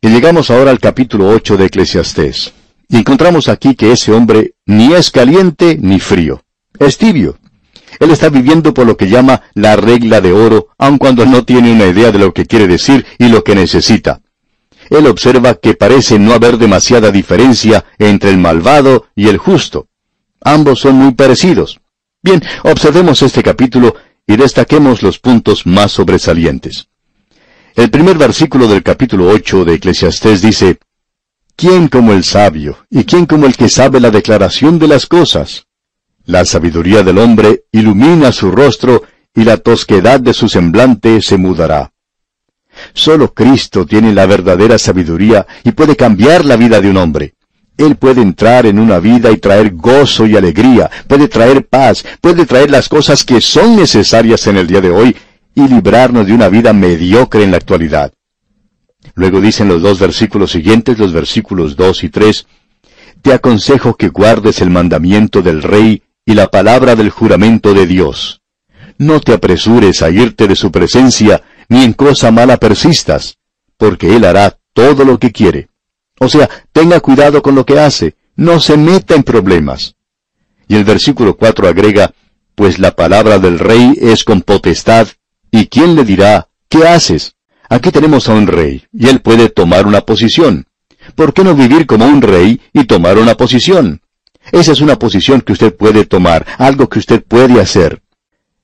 Y llegamos ahora al capítulo 8 de Eclesiastés. Y encontramos aquí que ese hombre ni es caliente ni frío. Es tibio. Él está viviendo por lo que llama la regla de oro, aun cuando no tiene una idea de lo que quiere decir y lo que necesita. Él observa que parece no haber demasiada diferencia entre el malvado y el justo. Ambos son muy parecidos. Bien, observemos este capítulo y destaquemos los puntos más sobresalientes. El primer versículo del capítulo 8 de Eclesiastés dice, ¿Quién como el sabio y quién como el que sabe la declaración de las cosas? La sabiduría del hombre ilumina su rostro y la tosquedad de su semblante se mudará. Solo Cristo tiene la verdadera sabiduría y puede cambiar la vida de un hombre. Él puede entrar en una vida y traer gozo y alegría, puede traer paz, puede traer las cosas que son necesarias en el día de hoy y librarnos de una vida mediocre en la actualidad. Luego dicen los dos versículos siguientes, los versículos 2 y 3, Te aconsejo que guardes el mandamiento del rey y la palabra del juramento de Dios. No te apresures a irte de su presencia, ni en cosa mala persistas, porque Él hará todo lo que quiere. O sea, tenga cuidado con lo que hace, no se meta en problemas. Y el versículo 4 agrega, pues la palabra del rey es con potestad, ¿y quién le dirá, ¿qué haces? Aquí tenemos a un rey, y él puede tomar una posición. ¿Por qué no vivir como un rey y tomar una posición? Esa es una posición que usted puede tomar, algo que usted puede hacer.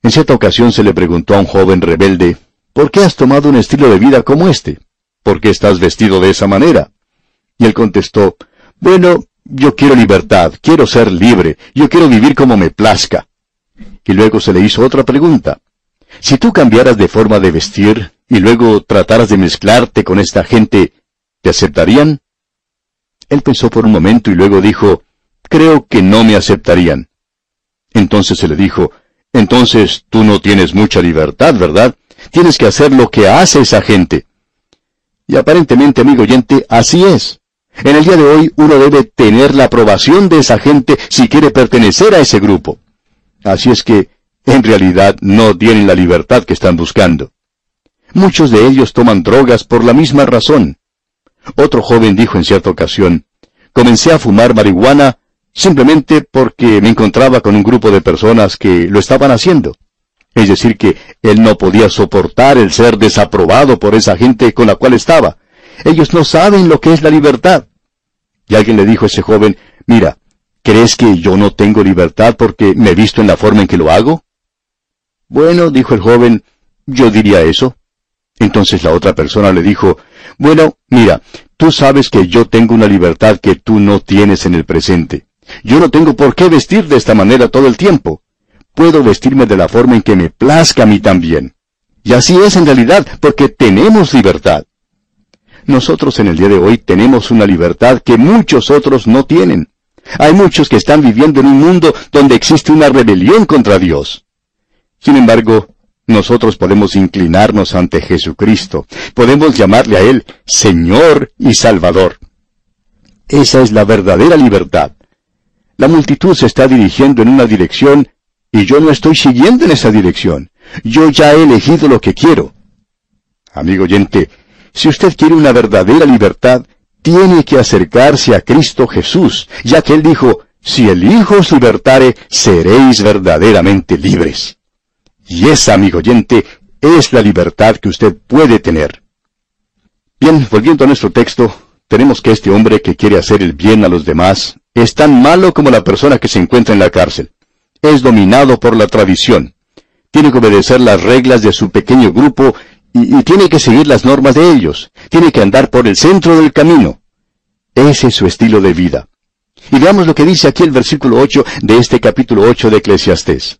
En cierta ocasión se le preguntó a un joven rebelde, ¿por qué has tomado un estilo de vida como este? ¿Por qué estás vestido de esa manera? Y él contestó, bueno, yo quiero libertad, quiero ser libre, yo quiero vivir como me plazca. Y luego se le hizo otra pregunta. Si tú cambiaras de forma de vestir y luego trataras de mezclarte con esta gente, ¿te aceptarían? Él pensó por un momento y luego dijo, creo que no me aceptarían. Entonces se le dijo, entonces tú no tienes mucha libertad, ¿verdad? Tienes que hacer lo que hace esa gente. Y aparentemente, amigo oyente, así es. En el día de hoy uno debe tener la aprobación de esa gente si quiere pertenecer a ese grupo. Así es que, en realidad, no tienen la libertad que están buscando. Muchos de ellos toman drogas por la misma razón. Otro joven dijo en cierta ocasión, comencé a fumar marihuana simplemente porque me encontraba con un grupo de personas que lo estaban haciendo. Es decir, que él no podía soportar el ser desaprobado por esa gente con la cual estaba. Ellos no saben lo que es la libertad. Y alguien le dijo a ese joven, mira, ¿crees que yo no tengo libertad porque me he visto en la forma en que lo hago? Bueno, dijo el joven, yo diría eso. Entonces la otra persona le dijo, bueno, mira, tú sabes que yo tengo una libertad que tú no tienes en el presente. Yo no tengo por qué vestir de esta manera todo el tiempo. Puedo vestirme de la forma en que me plazca a mí también. Y así es en realidad, porque tenemos libertad. Nosotros en el día de hoy tenemos una libertad que muchos otros no tienen. Hay muchos que están viviendo en un mundo donde existe una rebelión contra Dios. Sin embargo, nosotros podemos inclinarnos ante Jesucristo. Podemos llamarle a Él Señor y Salvador. Esa es la verdadera libertad. La multitud se está dirigiendo en una dirección y yo no estoy siguiendo en esa dirección. Yo ya he elegido lo que quiero. Amigo oyente, si usted quiere una verdadera libertad, tiene que acercarse a Cristo Jesús, ya que Él dijo, si el Hijo os libertare, seréis verdaderamente libres. Y esa, amigo oyente, es la libertad que usted puede tener. Bien, volviendo a nuestro texto, tenemos que este hombre que quiere hacer el bien a los demás es tan malo como la persona que se encuentra en la cárcel. Es dominado por la tradición. Tiene que obedecer las reglas de su pequeño grupo y, tiene que seguir las normas de ellos. Tiene que andar por el centro del camino. Ese es su estilo de vida. Y veamos lo que dice aquí el versículo 8 de este capítulo 8 de Eclesiastés.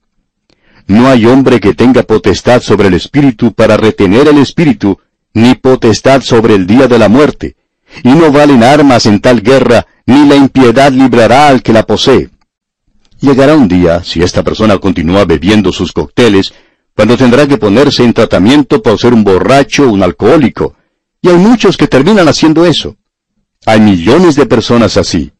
No hay hombre que tenga potestad sobre el espíritu para retener el espíritu, ni potestad sobre el día de la muerte. Y no valen armas en tal guerra, ni la impiedad librará al que la posee. Llegará un día, si esta persona continúa bebiendo sus cócteles, cuando tendrá que ponerse en tratamiento por ser un borracho o un alcohólico. Y hay muchos que terminan haciendo eso. Hay millones de personas así.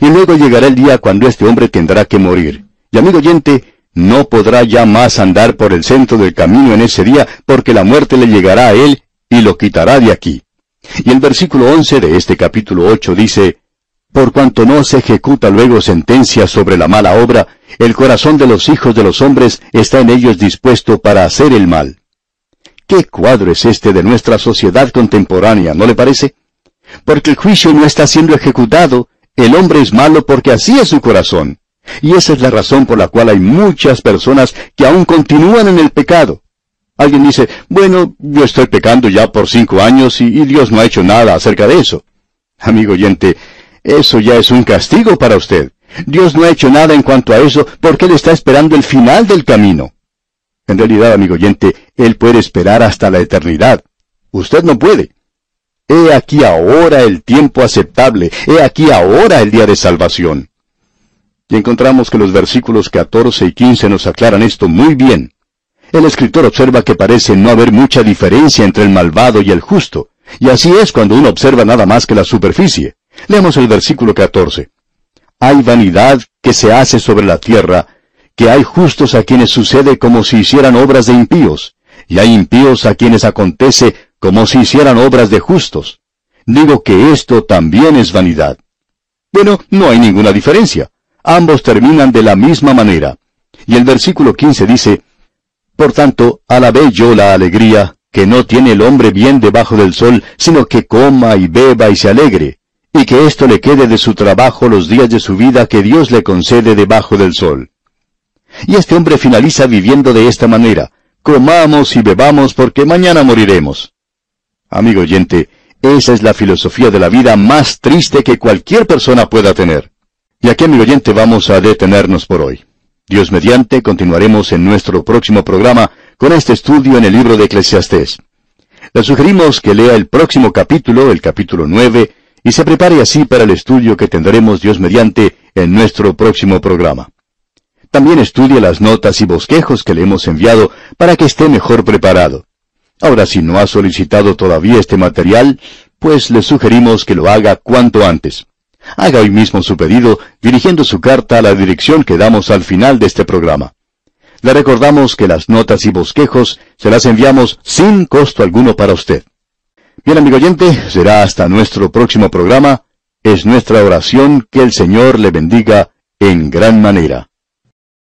Y luego llegará el día cuando este hombre tendrá que morir. Y amigo oyente, no podrá ya más andar por el centro del camino en ese día, porque la muerte le llegará a él y lo quitará de aquí. Y el versículo 11 de este capítulo 8 dice, Por cuanto no se ejecuta luego sentencia sobre la mala obra, el corazón de los hijos de los hombres está en ellos dispuesto para hacer el mal. ¿Qué cuadro es este de nuestra sociedad contemporánea, no le parece? Porque el juicio no está siendo ejecutado, el hombre es malo porque así es su corazón. Y esa es la razón por la cual hay muchas personas que aún continúan en el pecado. Alguien dice, bueno, yo estoy pecando ya por cinco años y, Dios no ha hecho nada acerca de eso. Amigo oyente, eso ya es un castigo para usted. Dios no ha hecho nada en cuanto a eso porque Él está esperando el final del camino. En realidad, amigo oyente, Él puede esperar hasta la eternidad. Usted no puede. He aquí ahora el tiempo aceptable, he aquí ahora el día de salvación. Y encontramos que los versículos 14 y 15 nos aclaran esto muy bien. El escritor observa que parece no haber mucha diferencia entre el malvado y el justo, y así es cuando uno observa nada más que la superficie. Leemos el versículo 14. Hay vanidad que se hace sobre la tierra, que hay justos a quienes sucede como si hicieran obras de impíos, y hay impíos a quienes acontece como si hicieran obras de justos. Digo que esto también es vanidad. Bueno, no hay ninguna diferencia. Ambos terminan de la misma manera. Y el versículo 15 dice, Por tanto, alabé yo la alegría, que no tiene el hombre bien debajo del sol, sino que coma y beba y se alegre, y que esto le quede de su trabajo los días de su vida que Dios le concede debajo del sol. Y este hombre finaliza viviendo de esta manera, comamos y bebamos porque mañana moriremos. Amigo oyente, esa es la filosofía de la vida más triste que cualquier persona pueda tener. Y aquí, amigo oyente, vamos a detenernos por hoy. Dios mediante, continuaremos en nuestro próximo programa con este estudio en el libro de Eclesiastés. Le sugerimos que lea el próximo capítulo, el capítulo 9, y se prepare así para el estudio que tendremos Dios mediante en nuestro próximo programa. También estudie las notas y bosquejos que le hemos enviado para que esté mejor preparado. Ahora, si no ha solicitado todavía este material, pues le sugerimos que lo haga cuanto antes. Haga hoy mismo su pedido dirigiendo su carta a la dirección que damos al final de este programa. Le recordamos que las notas y bosquejos se las enviamos sin costo alguno para usted. Bien, amigo oyente, será hasta nuestro próximo programa. Es nuestra oración que el Señor le bendiga en gran manera.